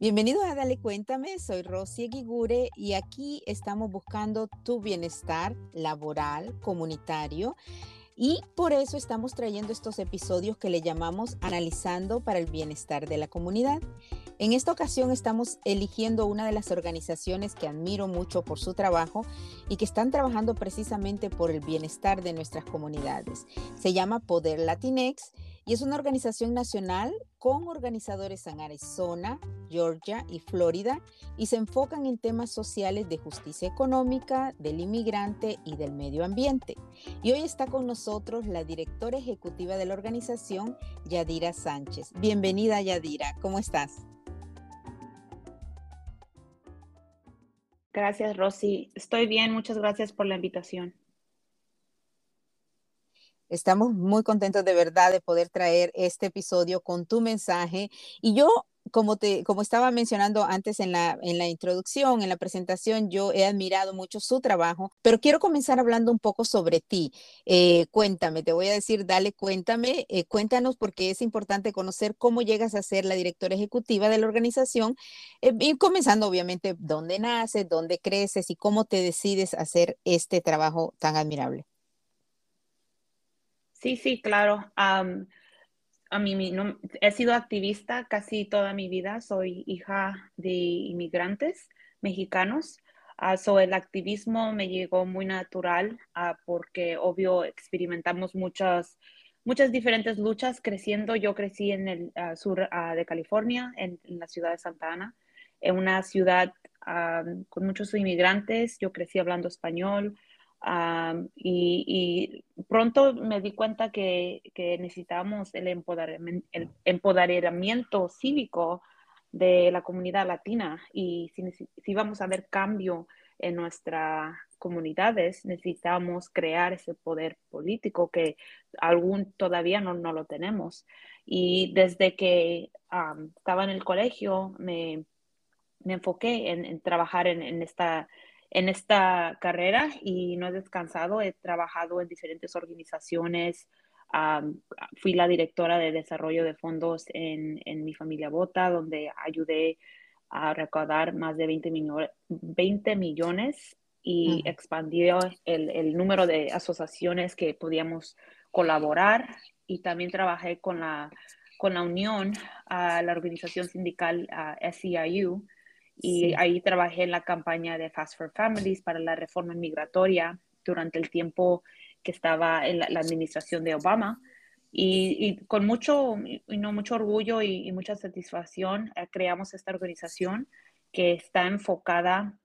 Bienvenidos a Dale Cuéntame, soy Rosy Eguigure y aquí estamos buscando tu bienestar laboral, comunitario y por eso estamos trayendo estos episodios que le llamamos Analizando para el Bienestar de la Comunidad. En esta ocasión estamos eligiendo una de las organizaciones que admiro mucho por su trabajo y que están trabajando precisamente por el bienestar de nuestras comunidades. Se llama Poder Latinex y es una organización nacional con organizadores en Arizona, Georgia y Florida y se enfocan en temas sociales de justicia económica, del inmigrante y del medio ambiente. Y hoy está con nosotros la directora ejecutiva de la organización, Yadira Sánchez. Bienvenida Yadira, ¿cómo estás? Gracias, Rosy. Estoy bien, muchas gracias por la invitación. Estamos muy contentos de verdad de poder traer este episodio con tu mensaje. Y yo, como, te, como estaba mencionando antes en la, en la introducción, en la presentación, yo he admirado mucho su trabajo, pero quiero comenzar hablando un poco sobre ti. Eh, cuéntame, te voy a decir, dale, cuéntame, eh, cuéntanos porque es importante conocer cómo llegas a ser la directora ejecutiva de la organización, eh, y comenzando obviamente dónde naces, dónde creces y cómo te decides hacer este trabajo tan admirable. Sí, sí, claro. a mí no, he sido activista casi toda mi vida. Soy hija de inmigrantes mexicanos. Uh, so el activismo me llegó muy natural uh, porque, obvio, experimentamos muchas, muchas diferentes luchas creciendo. Yo crecí en el sur de California, en, la ciudad de Santa Ana, en una ciudad con muchos inmigrantes. Yo crecí hablando español y, pronto me di cuenta que, que necesitamos el empoderamiento, cívico de la comunidad latina y si, si vamos a ver cambio en nuestras comunidades, necesitamos crear ese poder político que aún todavía no, no lo tenemos. Y desde que estaba en el colegio, me, me enfoqué en, en trabajar en, en, esta en esta carrera y no he descansado. He trabajado en diferentes organizaciones. fui la directora de desarrollo de fondos en, mi familia Bota, donde ayudé a recaudar más de 20, 20 millones y expandió el, número de asociaciones que podíamos colaborar. Y también trabajé con la, con la unión, a la organización sindical SEIU, y ahí trabajé en la campaña de Fast for Families para la reforma migratoria durante el tiempo que estaba en la, administración de Obama. Y, con mucho, no, mucho orgullo y, mucha satisfacción eh, creamos esta organización que está enfocada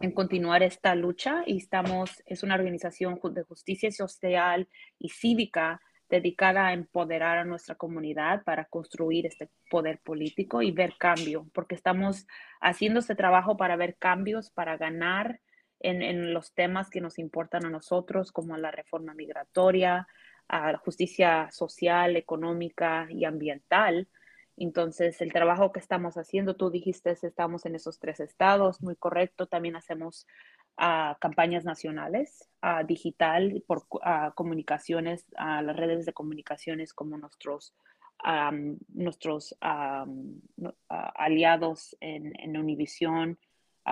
en continuar esta lucha y estamos, es una organización de justicia social y cívica dedicada a empoderar a nuestra comunidad para construir este poder político y ver cambio, porque estamos haciendo este trabajo para ver cambios, para ganar en, los temas que nos importan a nosotros, como la reforma migratoria, a la justicia social, económica y ambiental. Entonces, el trabajo que estamos haciendo, tú dijiste, estamos en esos tres estados, muy correcto. También hacemos a campañas nacionales, a digital, por a comunicaciones, a las redes de comunicaciones como nuestros, nuestros aliados en, en Univisión.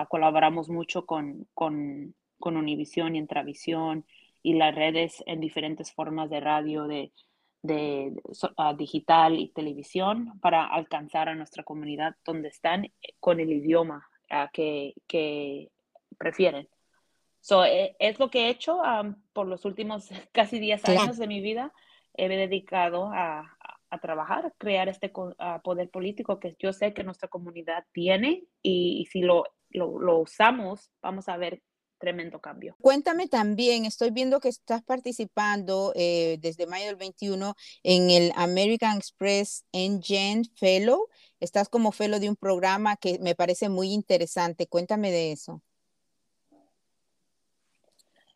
colaboramos mucho con, con, con Univisión y Entravisión y las redes en diferentes formas de radio, de, de digital y televisión para alcanzar a nuestra comunidad donde están con el idioma que, que prefieren. So, eh, es lo que he hecho por los últimos casi 10 años de mi vida. He dedicado a, trabajar, crear este poder político que yo sé que nuestra comunidad tiene y, si lo, lo, usamos, vamos a ver tremendo cambio. Cuéntame también, estoy viendo que estás participando eh, desde mayo del 21 en el American Express Engine Fellow estás como fellow de un programa que me parece muy interesante. Cuéntame de eso.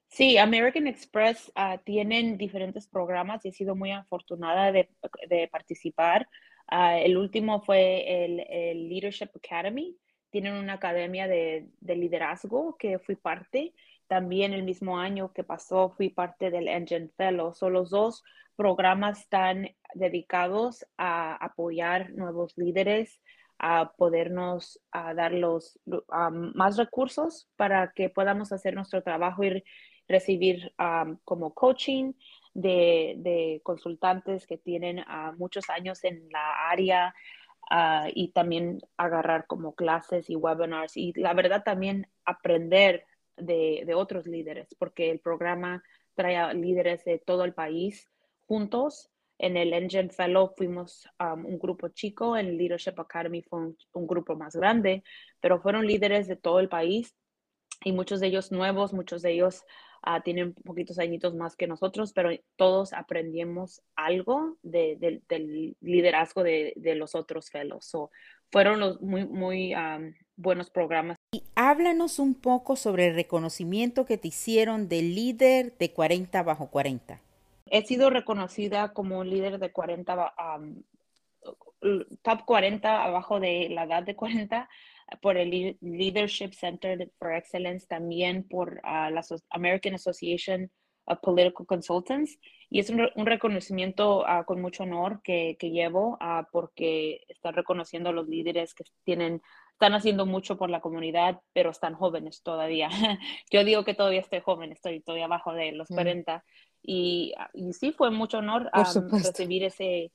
Sí, American Express uh, tienen diferentes programas y he sido muy afortunada de, de participar. Uh, el último fue el, el, Leadership Academy. Tienen una academia de, de, liderazgo que fui parte. También el mismo año que pasó fui parte del Engine Fellow. Son los dos programas están dedicados a apoyar nuevos líderes, a podernos a dar los, más recursos para que podamos hacer nuestro trabajo y recibir como coaching de, consultantes que tienen muchos años en la área ah, y también agarrar como clases y webinars y la verdad también aprender de, de otros líderes porque el programa trae a líderes de todo el país juntos. En el Engine Fellow fuimos um, un grupo chico, en Leadership Academy fue un, grupo más grande, pero fueron líderes de todo el país y muchos de ellos nuevos, muchos de ellos uh, tienen poquitos añitos más que nosotros, pero todos aprendimos algo del liderazgo de, los otros fellows. fueron los muy, muy um, buenos programas. Y háblanos un poco sobre el reconocimiento que te hicieron de líder de 40 bajo 40. He sido reconocida como líder de 40, top 40 abajo de la edad de 40 por el Leadership Center for Excellence, también por ah, la American Association of Political Consultants. Y es un, reconocimiento ah, con mucho honor que, que llevo ah, porque están reconociendo a los líderes que tienen, están haciendo mucho por la comunidad, pero están jóvenes todavía. Yo digo que todavía estoy joven, estoy todavía abajo de los 40, y, y sí, fue mucho honor recibir ese,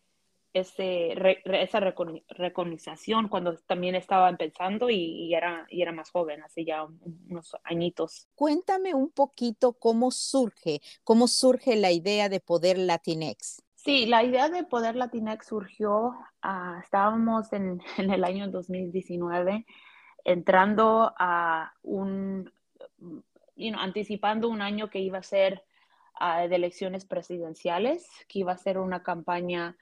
ese, esa recognización cuando también estaba empezando y, era, y era más joven, hace ya unos añitos. Cuéntame un poquito cómo surge, cómo surge la idea de Poder Latinex. Sí, la idea de Poder Latinex surgió, uh, estábamos en, en, el año 2019 entrando a un, you anticipando un año que iba a ser de elecciones presidenciales, que iba a ser una campaña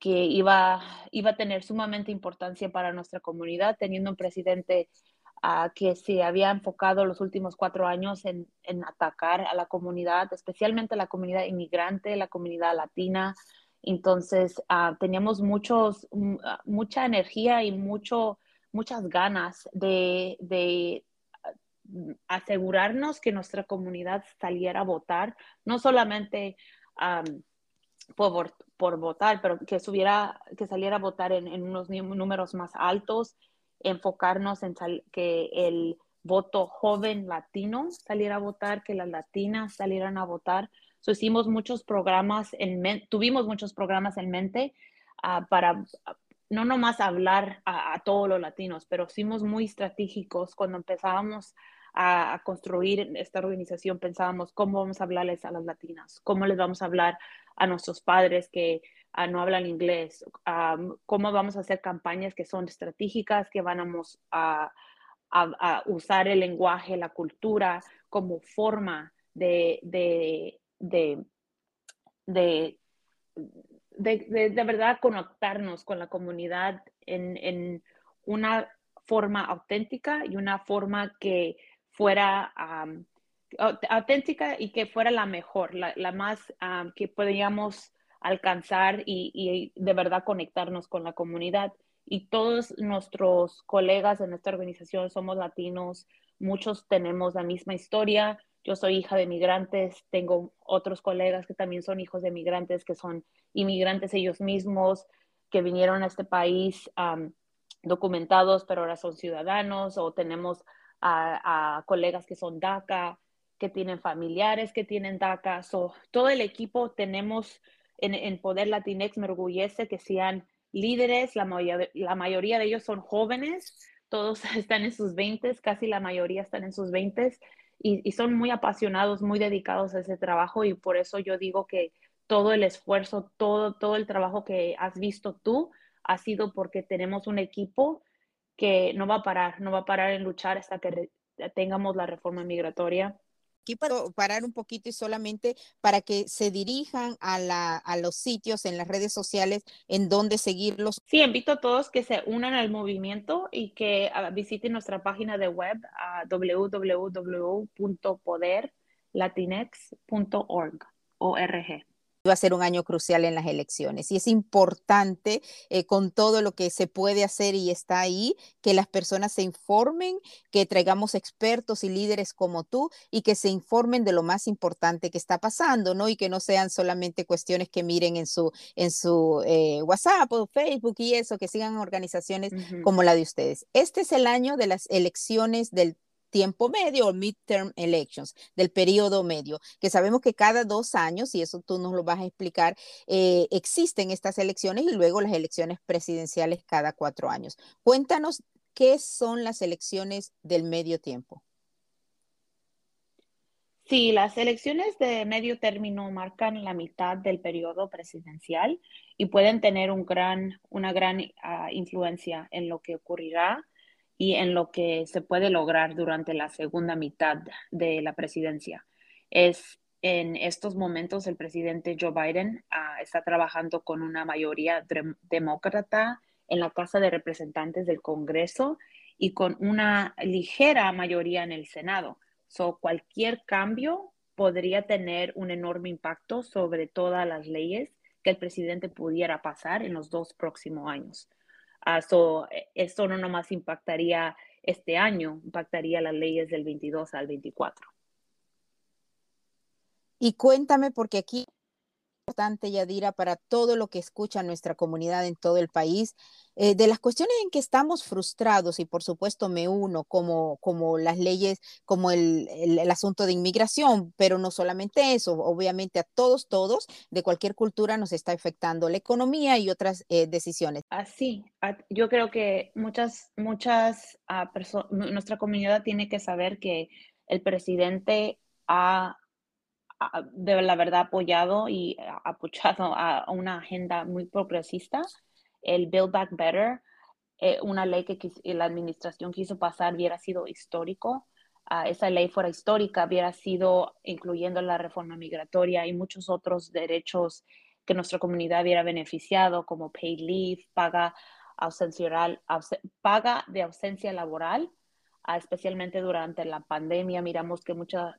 que iba, iba a tener sumamente importancia para nuestra comunidad, teniendo un presidente uh, que se había enfocado los últimos cuatro años en, en, atacar a la comunidad, especialmente la comunidad inmigrante, la comunidad latina. Entonces, uh, teníamos muchos, mucha energía y mucho, muchas ganas de, de asegurarnos que nuestra comunidad saliera a votar, no solamente por, por, votar, pero que, subiera, que saliera a votar en, en unos números más altos, enfocarnos en que el voto joven latino saliera a votar, que las latinas salieran a votar. hicimos muchos programas, en tuvimos muchos programas en mente uh, para no nomás hablar a, a, todos los latinos, pero fuimos muy estratégicos cuando empezábamos a, construir esta organización pensábamos cómo vamos a hablarles a las latinas, cómo les vamos a hablar a nuestros padres que ah, no hablan inglés, cómo vamos a hacer campañas que son estratégicas, que vamos a, usar el lenguaje, la cultura como forma de, de, de, de de, de, verdad conectarnos con la comunidad en, en, una forma auténtica y una forma que fuera auténtica y que fuera la mejor, la, más que podíamos alcanzar y, de verdad conectarnos con la comunidad. Y todos nuestros colegas en esta organización somos latinos, muchos tenemos la misma historia. Yo soy hija de migrantes, tengo otros colegas que también son hijos de migrantes, que son inmigrantes ellos mismos, que vinieron a este país documentados, pero ahora son ciudadanos, o tenemos a, colegas que son DACA, que tienen familiares que tienen DACA. todo el equipo tenemos en, Poder Latinex, me orgullece que sean líderes, la, la mayoría de ellos son jóvenes, todos están en sus 20, casi la mayoría están en sus 20 y, y, son muy apasionados, muy dedicados a ese trabajo y por eso yo digo que todo el esfuerzo, todo, todo el trabajo que has visto tú ha sido porque tenemos un equipo que no va a parar, no va a parar en luchar hasta que tengamos la reforma migratoria Aquí puedo parar un poquito y solamente para que se dirijan a, la, a los sitios en las redes sociales en donde seguirlos. Sí, invito a todos que se unan al movimiento y que uh, visiten nuestra página de web a www.poderlatinex.org. Va a ser un año crucial en las elecciones y es importante eh, con todo lo que se puede hacer y está ahí, que las personas se informen, que traigamos expertos y líderes como tú y que se informen de lo más importante que está pasando, ¿no? Y que no sean solamente cuestiones que miren en su, en su eh, WhatsApp o Facebook y eso, que sigan organizaciones uh -huh. como la de ustedes. Este es el año de las elecciones del tiempo medio o midterm elections, del periodo medio, que sabemos que cada dos años, y eso tú nos lo vas a explicar, eh, existen estas elecciones y luego las elecciones presidenciales cada cuatro años. Cuéntanos qué son las elecciones del medio tiempo. Sí, las elecciones de medio término marcan la mitad del periodo presidencial y pueden tener un gran, una gran uh, influencia en lo que ocurrirá y en lo que se puede lograr durante la segunda mitad de la presidencia. Es en estos momentos el presidente Joe Biden uh, está trabajando con una mayoría demócrata en la Casa de Representantes del Congreso y con una ligera mayoría en el Senado. So, cualquier cambio podría tener un enorme impacto sobre todas las leyes que el presidente pudiera pasar en los dos próximos años. Uh, so, esto no nomás impactaría este año, impactaría las leyes del 22 al 24. Y cuéntame, porque aquí importante, Yadira, para todo lo que escucha nuestra comunidad en todo el país, eh, de las cuestiones en que estamos frustrados, y por supuesto me uno, como, como las leyes, como el, el, el, asunto de inmigración, pero no solamente eso, obviamente a todos, todos, de cualquier cultura nos está afectando la economía y otras eh, decisiones. Así, yo creo que muchas, muchas uh, personas, nuestra comunidad tiene que saber que el presidente ha de la verdad apoyado y apoyado a una agenda muy progresista, el Build Back Better, eh, una ley que la administración quiso pasar, hubiera sido histórico. Uh, esa ley fuera histórica, hubiera sido incluyendo la reforma migratoria y muchos otros derechos que nuestra comunidad hubiera beneficiado, como paid leave, paga, ausencia, paga de ausencia laboral, uh, especialmente durante la pandemia. Miramos que mucha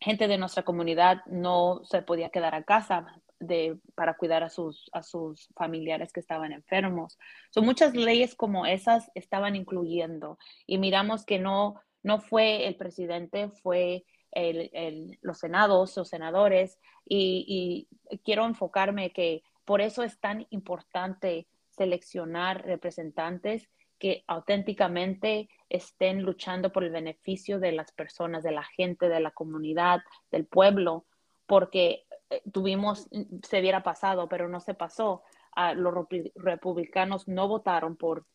gente de nuestra comunidad no se podía quedar a casa de, para cuidar a sus, a sus familiares que estaban enfermos. So, muchas leyes como esas estaban incluyendo y miramos que no, no fue el presidente, fue el, el, los senados, los senadores y, y quiero enfocarme que por eso es tan importante seleccionar representantes que auténticamente estén luchando por el beneficio de las personas, de la gente, de la comunidad, del pueblo, porque eh, tuvimos, se hubiera pasado, pero no se pasó. Uh, los republicanos no votaron por,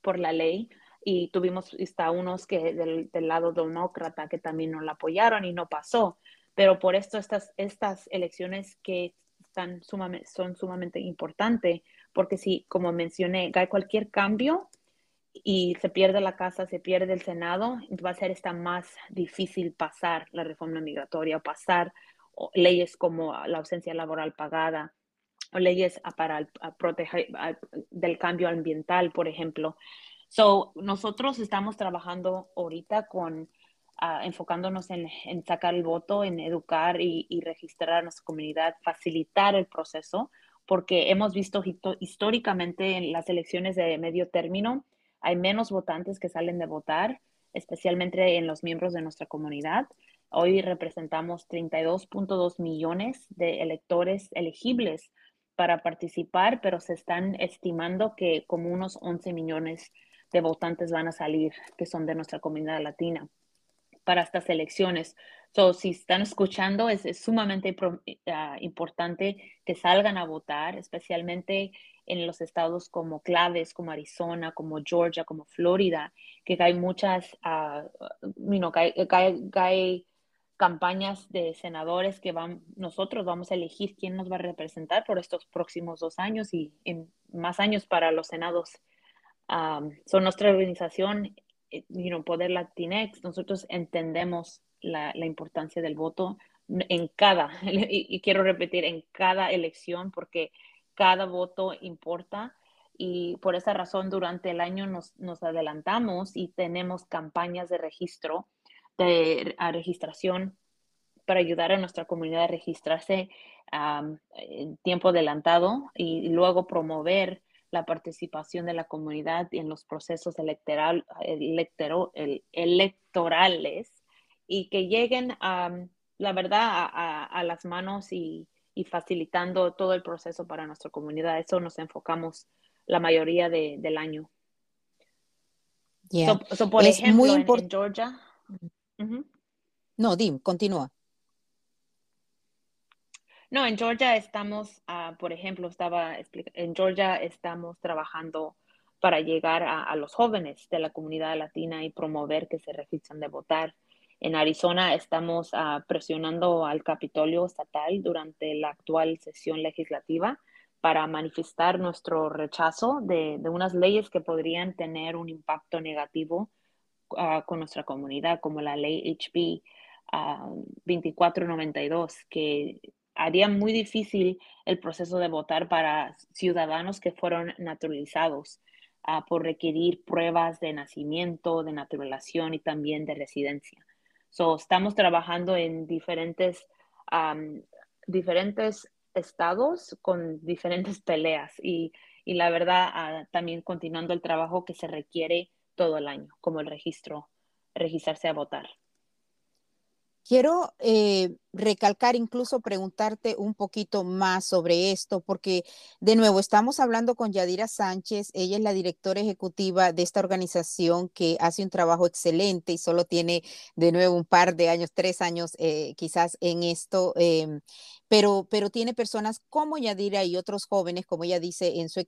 por la ley y tuvimos hasta unos que del, del, lado demócrata que también no la apoyaron y no pasó. Pero por esto estas, estas elecciones que están sumamente, son sumamente importantes, porque si, como mencioné, hay cualquier cambio, y se pierde la casa, se pierde el Senado, va a ser esta más difícil pasar la reforma migratoria pasar leyes como la ausencia laboral pagada o leyes para proteger del cambio ambiental, por ejemplo. So, nosotros estamos trabajando ahorita con, uh, enfocándonos en, en, sacar el voto, en educar y, y, registrar a nuestra comunidad, facilitar el proceso, porque hemos visto históricamente en las elecciones de medio término, hay menos votantes que salen de votar, especialmente en los miembros de nuestra comunidad. Hoy representamos 32.2 millones de electores elegibles para participar, pero se están estimando que como unos 11 millones de votantes van a salir que son de nuestra comunidad latina para estas elecciones. So, si están escuchando, es, es sumamente uh, importante que salgan a votar, especialmente en los estados como claves, como Arizona, como Georgia, como Florida, que hay muchas, uh, you know, que hay, que hay, que hay campañas de senadores que van, nosotros vamos a elegir quién nos va a representar por estos próximos dos años y en más años para los senados. Um, son nuestra organización, eh, you know, Poder Latinex, nosotros entendemos la, importancia del voto en cada, y, quiero repetir, en cada elección, porque cada voto importa y por esa razón durante el año nos, nos adelantamos y tenemos campañas de registro, de a registración para ayudar a nuestra comunidad a registrarse en tiempo adelantado y luego promover la participación de la comunidad en los procesos electoral, electorales y que lleguen, a, la verdad, a, las manos y, facilitando todo el proceso para nuestra comunidad. Eso nos enfocamos la mayoría del año. por ejemplo, en, Georgia. No, Dim, continúa. No, en Georgia estamos, ah, por ejemplo, estaba en Georgia estamos trabajando para llegar a, los jóvenes de la comunidad latina y promover que se registren de votar. En Arizona estamos ah, presionando al Capitolio estatal durante la actual sesión legislativa para manifestar nuestro rechazo de, unas leyes que podrían tener un impacto negativo ah, con nuestra comunidad, como la ley HB 2492, que haría muy difícil el proceso de votar para ciudadanos que fueron naturalizados ah, por requerir pruebas de nacimiento, de naturalización y también de residencia. So, estamos trabajando en diferentes, diferentes estados con diferentes peleas y, y la verdad ah, también continuando el trabajo que se requiere todo el año, como el registro, registrarse a votar. Quiero eh, recalcar, incluso preguntarte un poquito más sobre esto, porque de nuevo estamos hablando con Yadira Sánchez, ella es la directora ejecutiva de esta organización que hace un trabajo excelente y solo tiene de nuevo un par de años, tres años eh, quizás en esto, em, pero, pero tiene personas como Yadira y otros jóvenes, como ella dice en su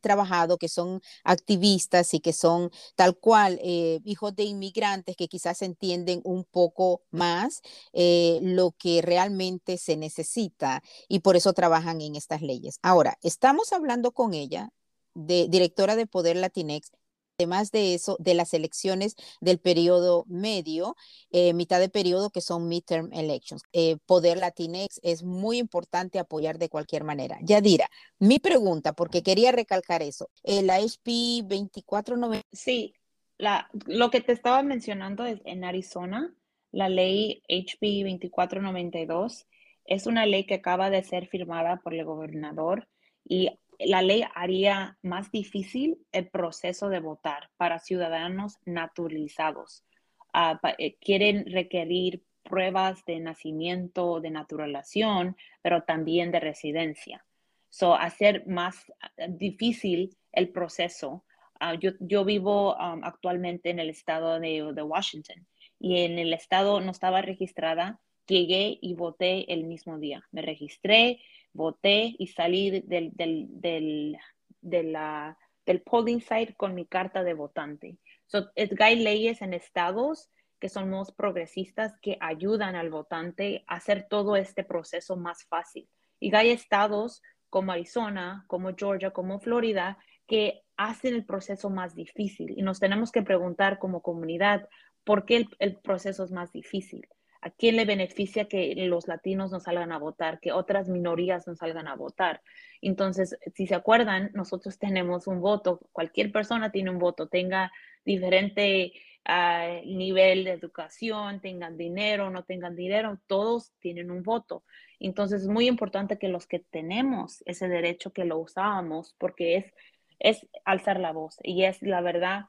trabajado, que son activistas y que son tal cual eh, hijos de inmigrantes que quizás entienden un poco más eh, lo que realmente se necesita y por eso trabajan en estas leyes. Ahora, estamos hablando con ella, de directora de Poder Latinex, Además de eso, de las elecciones del periodo medio, eh, mitad de periodo, que son midterm elections. Eh, Poder Latinex es muy importante apoyar de cualquier manera. Yadira, mi pregunta, porque quería recalcar eso, el HB 2490. Sí, la, lo que te estaba mencionando es en Arizona, la ley HB 2492 es una ley que acaba de ser firmada por el gobernador y la ley haría más difícil el proceso de votar para ciudadanos naturalizados. Ah, eh, quieren requerir pruebas de nacimiento, de naturalización, pero también de residencia. So, hacer más ah, difícil el proceso. Ah, yo, vivo actualmente en el estado de, Washington y en el estado no estaba registrada. Llegué y voté el mismo día. Me registré, voté y salí del, del, del, de la, del polling site con mi carta de votante. So, hay leyes en estados que son más progresistas que ayudan al votante a hacer todo este proceso más fácil. Y hay estados como Arizona, como Georgia, como Florida, que hacen el proceso más difícil. Y nos tenemos que preguntar como comunidad, ¿por qué el, el proceso es más difícil? ¿A quién le beneficia que los latinos no salgan a votar, que otras minorías no salgan a votar? Entonces, si se acuerdan, nosotros tenemos un voto, cualquier persona tiene un voto, tenga diferente ah, nivel de educación, tengan dinero, no tengan dinero, todos tienen un voto. Entonces, es muy importante que los que tenemos ese derecho que lo usábamos, porque es, es alzar la voz y es la verdad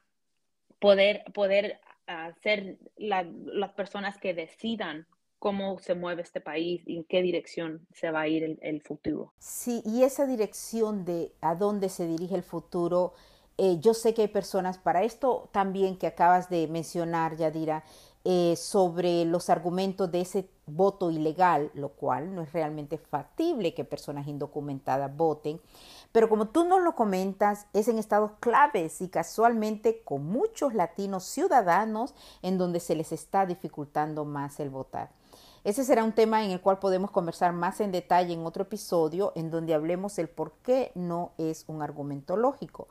poder, poder ser las personas que decidan cómo se mueve este país y en qué dirección se va a ir el, futuro. Sí, y esa dirección de a dónde se dirige el futuro, eh, yo sé que hay personas para esto también que acabas de mencionar, Yadira, eh, sobre los argumentos de ese voto ilegal, lo cual no es realmente factible que personas indocumentadas voten. Pero como tú nos lo comentas, es en estados claves y casualmente con muchos latinos ciudadanos en donde se les está dificultando más el votar. Ese será un tema en el cual podemos conversar más en detalle en otro episodio en donde hablemos el por qué no es un argumento lógico.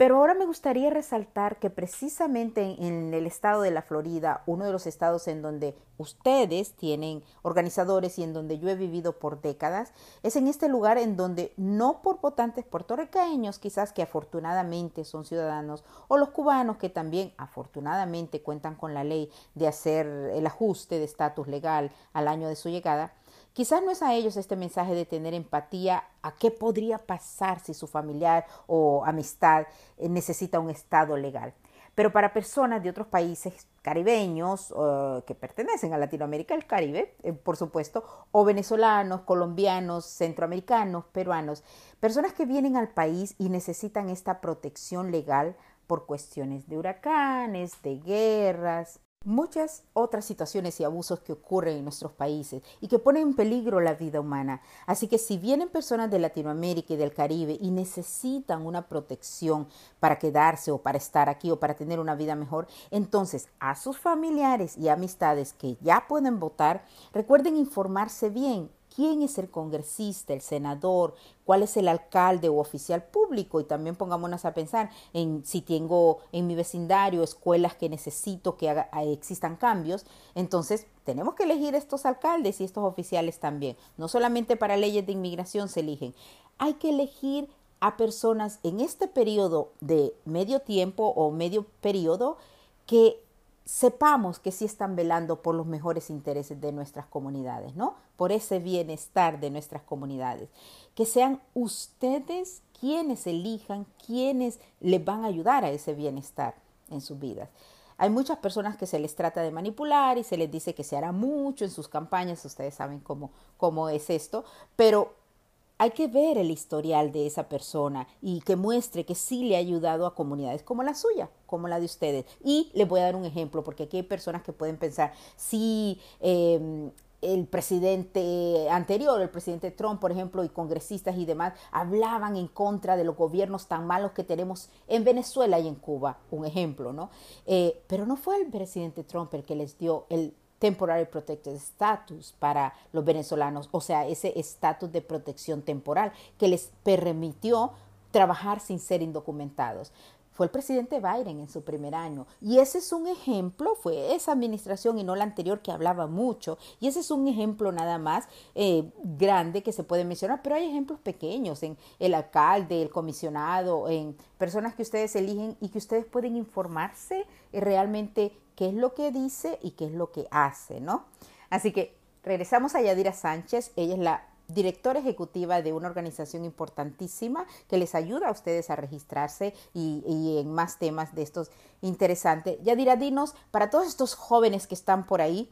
Pero ahora me gustaría resaltar que precisamente en el estado de la Florida, uno de los estados en donde ustedes tienen organizadores y en donde yo he vivido por décadas, es en este lugar en donde no por votantes puertorriqueños, quizás que afortunadamente son ciudadanos, o los cubanos que también afortunadamente cuentan con la ley de hacer el ajuste de estatus legal al año de su llegada, Quizás no es a ellos este mensaje de tener empatía a qué podría pasar si su familiar o amistad eh, necesita un estado legal. Pero para personas de otros países caribeños que pertenecen a Latinoamérica, el Caribe, eh, por supuesto, o venezolanos, colombianos, centroamericanos, peruanos, personas que vienen al país y necesitan esta protección legal por cuestiones de huracanes, de guerras, muchas otras situaciones y abusos que ocurren en nuestros países y que ponen en peligro la vida humana. Así que si vienen personas de Latinoamérica y del Caribe y necesitan una protección para quedarse o para estar aquí o para tener una vida mejor, entonces a sus familiares y amistades que ya pueden votar, recuerden informarse bien quién es el congresista, el senador, cuál es el alcalde o oficial público. Y también pongámonos a pensar en si tengo en mi vecindario escuelas que necesito que existan cambios, entonces tenemos que elegir estos alcaldes y estos oficiales también. No solamente para leyes de inmigración se eligen, hay que elegir a personas en este periodo de medio tiempo o medio periodo que sepamos que sí están velando por los mejores intereses de nuestras comunidades, ¿no? Por ese bienestar de nuestras comunidades. Que sean ustedes quienes elijan, quienes les van a ayudar a ese bienestar en sus vidas. Hay muchas personas que se les trata de manipular y se les dice que se hará mucho en sus campañas, ustedes saben cómo, cómo es esto, pero hay que ver el historial de esa persona y que muestre que sí le ha ayudado a comunidades como la suya, como la de ustedes. Y les voy a dar un ejemplo, porque aquí hay personas que pueden pensar, si em, el presidente anterior, el presidente Trump, por ejemplo, y congresistas y demás, hablaban en contra de los gobiernos tan malos que tenemos en Venezuela y en Cuba, un ejemplo, ¿no? Eh, pero no fue el presidente Trump el que les dio el Temporary Protected Status para los venezolanos, o sea, ese estatus de protección temporal que les permitió trabajar sin ser indocumentados. Fue el presidente Biden en su primer año. Y ese es un ejemplo, fue esa administración y no la anterior que hablaba mucho. Y ese es un ejemplo nada más eh, grande que se puede mencionar, pero hay ejemplos pequeños en el alcalde, el comisionado, en personas que ustedes eligen y que ustedes pueden informarse realmente qué es lo que dice y qué es lo que hace, ¿no? Así que regresamos a Yadira Sánchez, ella es la directora ejecutiva de una organización importantísima que les ayuda a ustedes a registrarse y, en más temas de estos interesantes. Yadira, dinos, para todos estos jóvenes que están por ahí,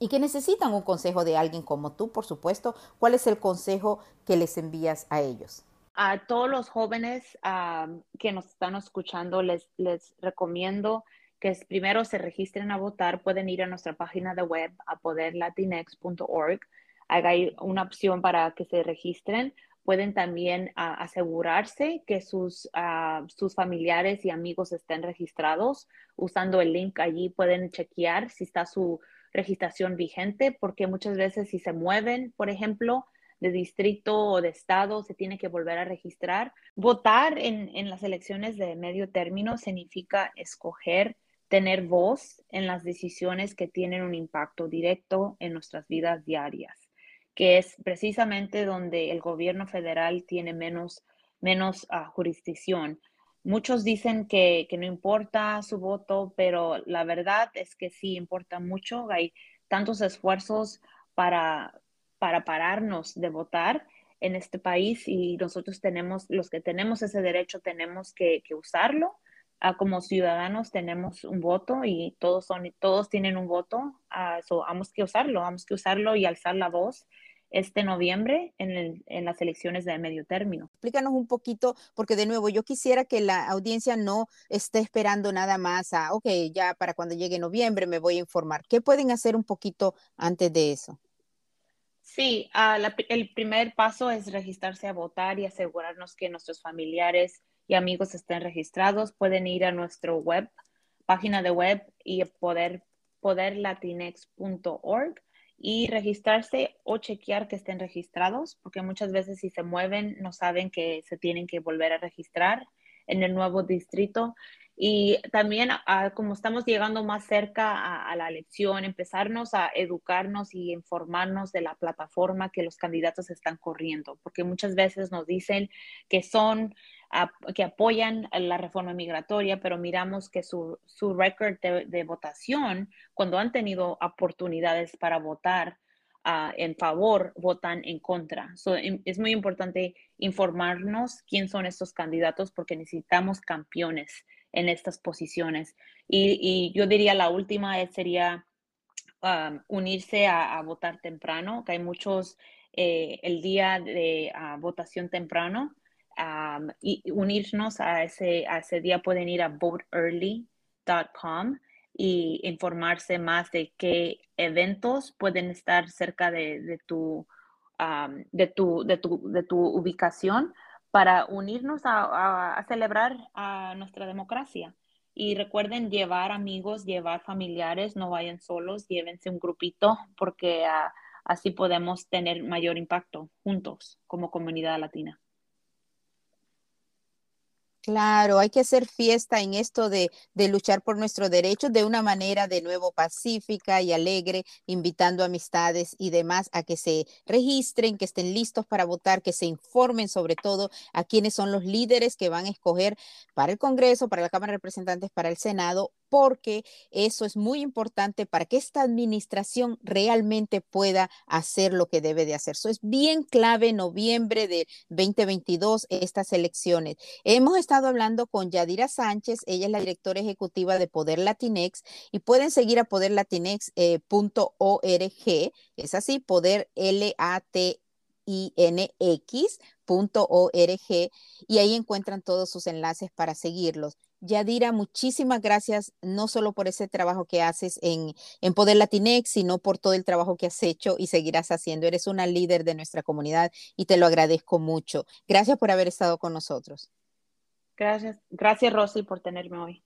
y que necesitan un consejo de alguien como tú, por supuesto, ¿cuál es el consejo que les envías a ellos? A todos los jóvenes ah, que nos están escuchando, les, les recomiendo que primero se registren a votar, pueden ir a nuestra página de web a poderlatinex.org. Hay una opción para que se registren. Pueden también ah, asegurarse que sus, ah, sus familiares y amigos estén registrados. Usando el link allí pueden chequear si está su registración vigente, porque muchas veces si se mueven, por ejemplo, de distrito o de estado, se tiene que volver a registrar. Votar en, en las elecciones de medio término significa escoger tener voz en las decisiones que tienen un impacto directo en nuestras vidas diarias, que es precisamente donde el gobierno federal tiene menos, menos uh, jurisdicción. Muchos dicen que, que, no importa su voto, pero la verdad es que sí importa mucho. Hay tantos esfuerzos para, para pararnos de votar en este país y nosotros tenemos, los que tenemos ese derecho, tenemos que, usarlo como ciudadanos tenemos un voto y todos son todos tienen un voto, uh, vamos que usarlo, vamos que usarlo y alzar la voz este noviembre en, en, las elecciones de medio término. Explícanos un poquito, porque de nuevo yo quisiera que la audiencia no esté esperando nada más a, ok, ya para cuando llegue noviembre me voy a informar. ¿Qué pueden hacer un poquito antes de eso? Sí, uh, el primer paso es registrarse a votar y asegurarnos que nuestros familiares y amigos estén registrados, pueden ir a nuestro web, página de web y poder poderlatinex.org y registrarse o chequear que estén registrados, porque muchas veces si se mueven no saben que se tienen que volver a registrar. en el nuevo distrito. Y también, ah, como estamos llegando más cerca a, la elección, empezarnos a educarnos y informarnos de la plataforma que los candidatos están corriendo, porque muchas veces nos dicen que son, que apoyan la reforma migratoria, pero miramos que su, su récord de, votación, cuando han tenido oportunidades para votar, ah, en favor votan en contra. Em, es muy importante informarnos quién son estos candidatos porque necesitamos campeones en estas posiciones. Y, yo diría la última sería um, unirse a, votar temprano, que hay muchos eh, el día de ah, votación temprano. Um, y unirnos a ese, a ese día pueden ir a voteearly.com y informarse más de qué eventos pueden estar cerca de, tu, um, de, tu, de, tu, de tu ubicación para unirnos a, celebrar a nuestra democracia. Y recuerden llevar amigos, llevar familiares, no vayan solos, llévense un grupito porque ah, así podemos tener mayor impacto juntos como comunidad latina. Claro, hay que hacer fiesta en esto de, luchar por nuestros derechos de una manera de nuevo pacífica y alegre, invitando amistades y demás a que se registren, que estén listos para votar, que se informen sobre todo a quiénes son los líderes que van a escoger para el Congreso, para la Cámara de Representantes, para el Senado porque eso es muy importante para que esta administración realmente pueda hacer lo que debe de hacer. Eso es bien clave noviembre de 2022, estas elecciones. Hemos estado hablando con Yadira Sánchez, ella es la directora ejecutiva de Poder Latinex y pueden seguir a poderlatinex.org, eh, es así, poder L-A-T inx.org y ahí encuentran todos sus enlaces para seguirlos. Yadira, muchísimas gracias, no solo por ese trabajo que haces en, en Poder Latinex, sino por todo el trabajo que has hecho y seguirás haciendo. Eres una líder de nuestra comunidad y te lo agradezco mucho. Gracias por haber estado con nosotros. Gracias, gracias Rosy por tenerme hoy.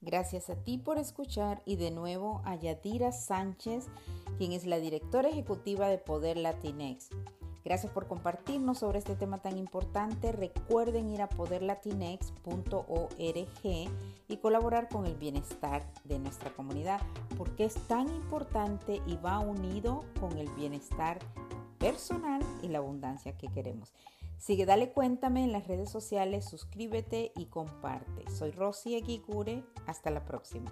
Gracias a ti por escuchar y de nuevo a Yadira Sánchez, quien es la directora ejecutiva de Poder Latinex. Gracias por compartirnos sobre este tema tan importante. Recuerden ir a poderlatinex.org y colaborar con el bienestar de nuestra comunidad, porque es tan importante y va unido con el bienestar personal y la abundancia que queremos. Sigue, dale cuéntame en las redes sociales, suscríbete y comparte. Soy Rosy Eguigure. Hasta la próxima.